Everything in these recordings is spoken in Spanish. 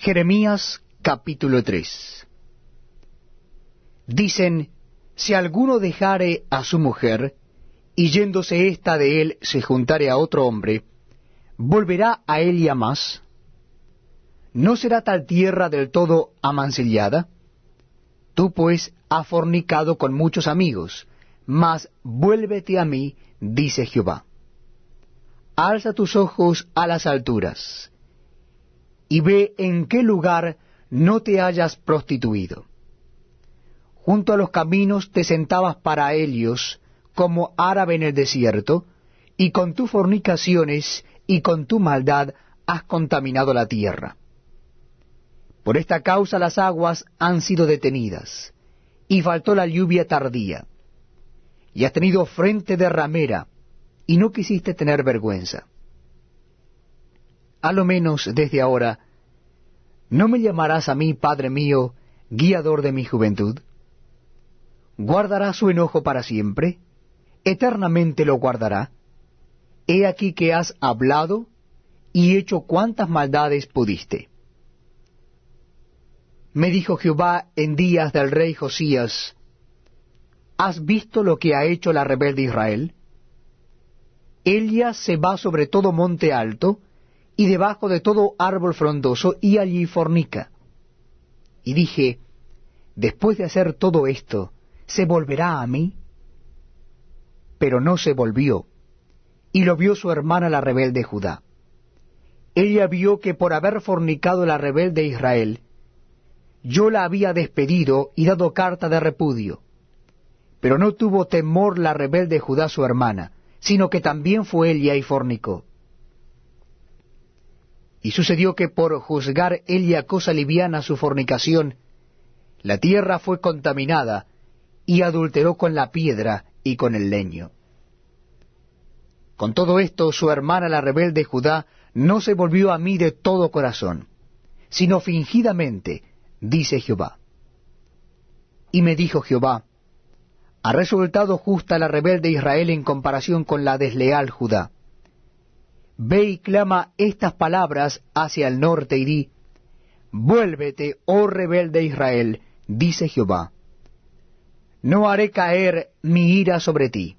Jeremías capítulo 3 Dicen, si alguno dejare a su mujer, y yéndose ésta de él se juntare a otro hombre, ¿volverá a él y a más? ¿No será tal tierra del todo amancillada? Tú pues has fornicado con muchos amigos, mas vuélvete a mí, dice Jehová. Alza tus ojos a las alturas, y ve en qué lugar no te hayas prostituido. Junto a los caminos te sentabas para ellos, como árabe en el desierto, y con tus fornicaciones y con tu maldad has contaminado la tierra. Por esta causa las aguas han sido detenidas, y faltó la lluvia tardía, y has tenido frente de ramera, y no quisiste tener vergüenza. A lo menos desde ahora, ¿no me llamarás a mí, Padre mío, guiador de mi juventud? ¿Guardará su enojo para siempre? ¿Eternamente lo guardará? He aquí que has hablado y hecho cuantas maldades pudiste. Me dijo Jehová en días del rey Josías, ¿has visto lo que ha hecho la rebelde Israel? Ella se va sobre todo monte alto, y debajo de todo árbol frondoso, y allí fornica. Y dije, después de hacer todo esto, ¿se volverá a mí? Pero no se volvió, y lo vio su hermana la rebelde Judá. Ella vio que por haber fornicado la rebelde Israel, yo la había despedido y dado carta de repudio. Pero no tuvo temor la rebelde Judá su hermana, sino que también fue ella y fornicó. Y sucedió que por juzgar ella cosa liviana su fornicación, la tierra fue contaminada, y adulteró con la piedra y con el leño. Con todo esto, su hermana la rebelde Judá no se volvió a mí de todo corazón, sino fingidamente, dice Jehová. Y me dijo Jehová, ha resultado justa la rebelde Israel en comparación con la desleal Judá. Ve y clama estas palabras hacia el norte y di, Vuélvete, oh rebelde Israel, dice Jehová. No haré caer mi ira sobre ti,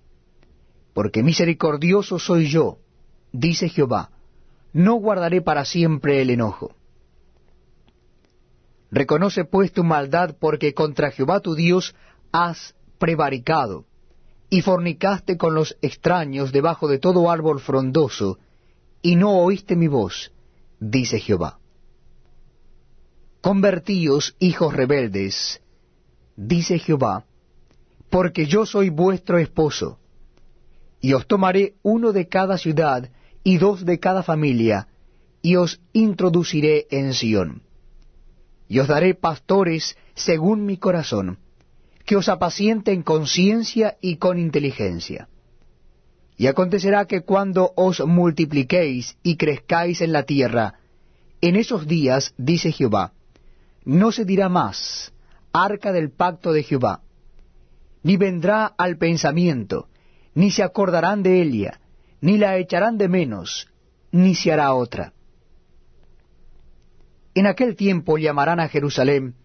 porque misericordioso soy yo, dice Jehová. No guardaré para siempre el enojo. Reconoce pues tu maldad, porque contra Jehová tu Dios has prevaricado, y fornicaste con los extraños debajo de todo árbol frondoso, y no oíste mi voz, dice Jehová. Convertíos, hijos rebeldes, dice Jehová, porque yo soy vuestro esposo, y os tomaré uno de cada ciudad y dos de cada familia, y os introduciré en Sión. Y os daré pastores según mi corazón, que os apaciente en conciencia y con inteligencia. Y acontecerá que cuando os multipliquéis y crezcáis en la tierra, en esos días, dice Jehová, no se dirá más, arca del pacto de Jehová, ni vendrá al pensamiento, ni se acordarán de ella, ni la echarán de menos, ni se hará otra. En aquel tiempo llamarán a Jerusalén,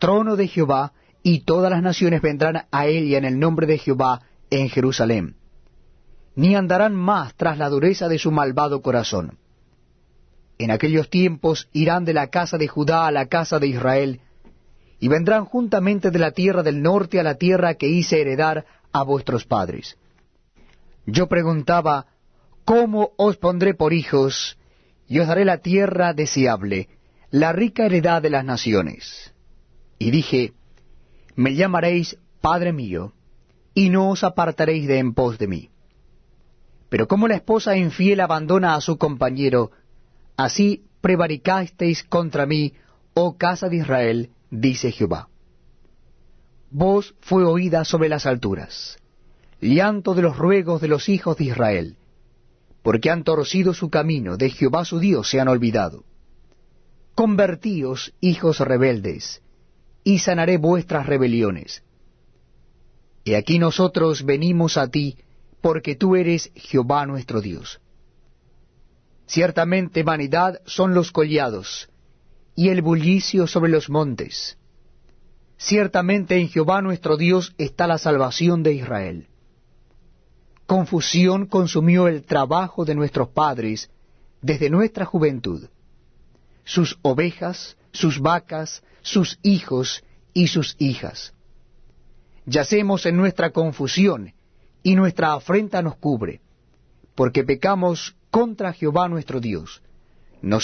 trono de Jehová, y todas las naciones vendrán a ella en el nombre de Jehová en Jerusalén, ni andarán más tras la dureza de su malvado corazón. En aquellos tiempos irán de la casa de Judá a la casa de Israel, y vendrán juntamente de la tierra del norte a la tierra que hice heredar a vuestros padres. Yo preguntaba, ¿cómo os pondré por hijos, y os daré la tierra deseable, la rica heredad de las naciones? Y dije, me llamaréis Padre mío, y no os apartaréis de en pos de mí. Pero como la esposa infiel abandona a su compañero, así prevaricasteis contra mí, oh casa de Israel, dice Jehová. Voz fue oída sobre las alturas, llanto de los ruegos de los hijos de Israel, porque han torcido su camino, de Jehová su Dios se han olvidado. Convertíos, hijos rebeldes, y sanaré vuestras rebeliones. Y aquí nosotros venimos a ti, porque tú eres Jehová nuestro Dios. Ciertamente vanidad son los collados, y el bullicio sobre los montes. Ciertamente en Jehová nuestro Dios está la salvación de Israel. Confusión consumió el trabajo de nuestros padres desde nuestra juventud. Sus ovejas, sus vacas, sus hijos y sus hijas. Yacemos en nuestra confusión, y nuestra afrenta nos cubre, porque pecamos contra Jehová nuestro Dios